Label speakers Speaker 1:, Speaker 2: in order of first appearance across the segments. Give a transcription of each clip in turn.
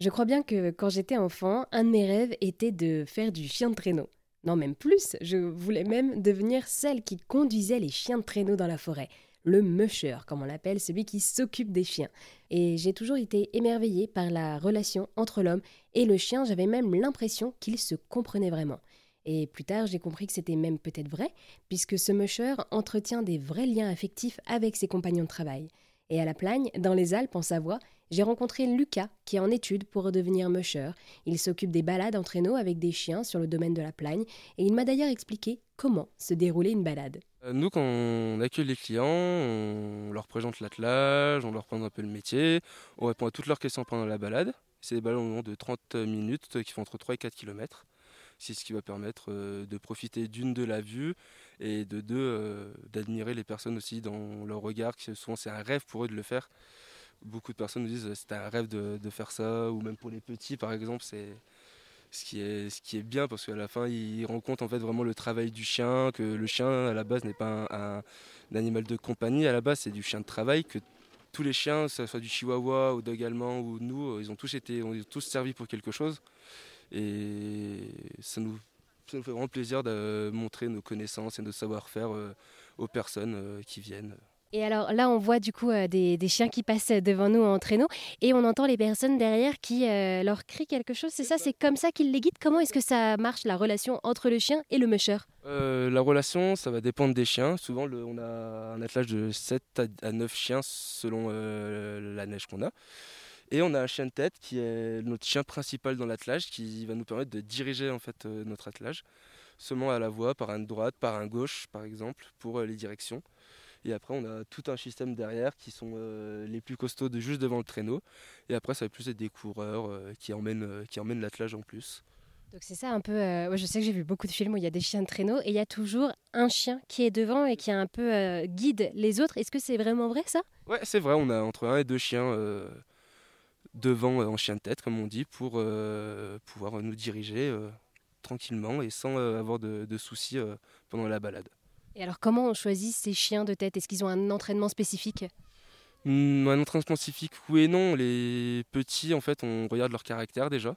Speaker 1: Je crois bien que quand j'étais enfant, un de mes rêves était de faire du chien de traîneau. Non, même plus, je voulais même devenir celle qui conduisait les chiens de traîneau dans la forêt. Le musher, comme on l'appelle, celui qui s'occupe des chiens. Et j'ai toujours été émerveillée par la relation entre l'homme et le chien, j'avais même l'impression qu'ils se comprenaient vraiment. Et plus tard, j'ai compris que c'était même peut-être vrai, puisque ce musher entretient des vrais liens affectifs avec ses compagnons de travail. Et à La Plagne, dans les Alpes, en Savoie, j'ai rencontré Lucas, qui est en étude pour devenir musher. Il s'occupe des balades en traîneau avec des chiens sur le domaine de la Plagne, et il m'a d'ailleurs expliqué comment se déroulait une balade.
Speaker 2: Euh, nous, quand on accueille les clients, on leur présente l'attelage, on leur présente un peu le métier, on répond à toutes leurs questions pendant la balade. C'est des balades de 30 minutes qui font entre 3 et 4 km. C'est ce qui va permettre euh, de profiter d'une de la vue et de deux euh, d'admirer les personnes aussi dans leur regard. Souvent c'est un rêve pour eux de le faire. Beaucoup de personnes nous disent que c'était un rêve de, faire ça, ou même pour les petits par exemple, c'est ce qui est bien parce qu'à la fin ils rencontrent en fait vraiment le travail du chien, que le chien à la base n'est pas un, animal de compagnie, à la base c'est du chien de travail, que tous les chiens, que ce soit du chihuahua ou dog allemand ou nous, ils ont tous été, ont tous servi pour quelque chose. Et ça nous, fait vraiment plaisir de montrer nos connaissances et nos savoir-faire euh, aux personnes euh, qui viennent.
Speaker 1: Et alors là, on voit du coup euh, des, chiens qui passent devant nous en traîneau et on entend les personnes derrière qui leur crient quelque chose. C'est ça, c'est comme ça qu'ils les guident? Comment est-ce que ça marche la relation entre le chien et le musher
Speaker 2: La relation, ça va dépendre des chiens. Souvent, on a un attelage de 7 à 9 chiens selon la neige qu'on a. Et on a un chien de tête qui est notre chien principal dans l'attelage qui va nous permettre de diriger en fait euh, notre attelage seulement à la voie par un droite, par un gauche par exemple pour euh, les directions. Et après on a tout un système derrière qui sont euh, les plus costauds de juste devant le traîneau. Et après ça va plus être des coureurs qui emmènent, qui emmènent l'attelage en plus.
Speaker 1: Donc c'est ça un peu. je sais que j'ai vu beaucoup de films où il y a des chiens de traîneau et il y a toujours un chien qui est devant et qui a un peu guide les autres. Est-ce que c'est vraiment vrai ça?
Speaker 2: Ouais, c'est vrai. On a entre un et deux chiens devant euh, en chien de tête, comme on dit, pour euh, pouvoir nous diriger euh, tranquillement et sans avoir de, soucis pendant la balade.
Speaker 1: Et alors comment on choisit ces chiens de tête? Est-ce qu'ils ont un entraînement spécifique?
Speaker 2: Hmm, Un entraînement spécifique, oui et non. Les petits, en fait, on regarde leur caractère déjà.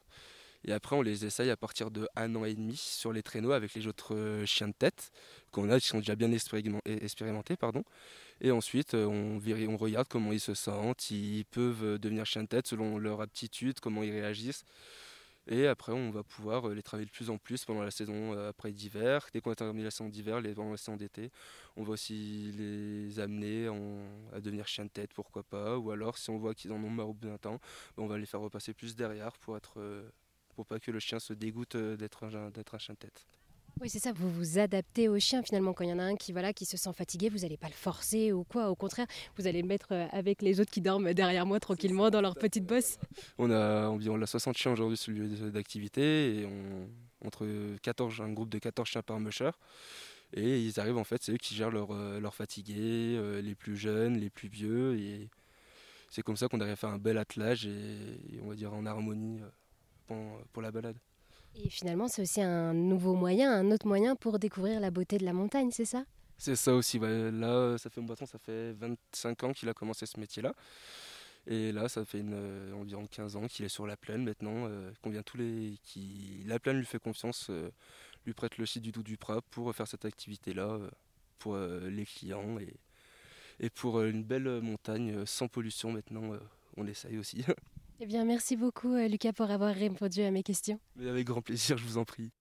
Speaker 2: Et après, on les essaye à partir de un an et demi sur les traîneaux avec les autres euh, chiens de tête qu'on a, qui sont déjà bien expérimentés. Pardon. Et ensuite, euh, on, regarde comment ils se sentent. Ils peuvent euh, devenir chiens de tête selon leur aptitude, comment ils réagissent. Et après, on va pouvoir les travailler de plus en plus pendant la saison après d'hiver. Dès qu'on a terminé la saison d'hiver, les pendant la saison d'été, on va aussi les amener à devenir chiens de tête, pourquoi pas. Ou alors, si on voit qu'ils en ont marre au bout d'un temps, on va les faire repasser plus derrière pour être pour pas que le chien se dégoûte euh, d'être un, un chien de tête.
Speaker 1: Oui, c'est ça, vous vous adaptez au chien finalement. Quand il y en a un qui, voilà, qui se sent fatigué, vous n'allez pas le forcer ou quoi. Au contraire, vous allez le mettre euh, avec les autres qui dorment derrière moi tranquillement dans leur petite bosse.
Speaker 2: On a environ 60 chiens aujourd'hui sur le lieu d'activité et on, entre 14, un groupe de 14 chiens par musher. Et ils arrivent en fait, c'est eux qui gèrent leurs leur euh, fatigués, les plus jeunes, les plus vieux. Et c'est comme ça qu'on arrive à faire un bel attelage et on va dire en harmonie pour, la balade.
Speaker 1: Et finalement, c'est aussi un nouveau moyen, un autre moyen pour découvrir la beauté de la montagne, c'est ça?
Speaker 2: C'est ça aussi. Là, ça fait mon bâton, ça fait 25 ans qu'il a commencé ce métier-là. Et là, ça fait une, euh, environ 15 ans qu'il est sur la plaine maintenant. Euh, vient tous les, qui, la plaine lui fait confiance, euh, lui prête le site du Doux du Prat pour faire cette activité-là euh, pour les clients et, et pour une belle montagne sans pollution maintenant. on essaye aussi.
Speaker 1: Eh bien, merci beaucoup, euh, Lucas, pour avoir répondu à mes questions.
Speaker 2: Mais avec grand plaisir, je vous en prie.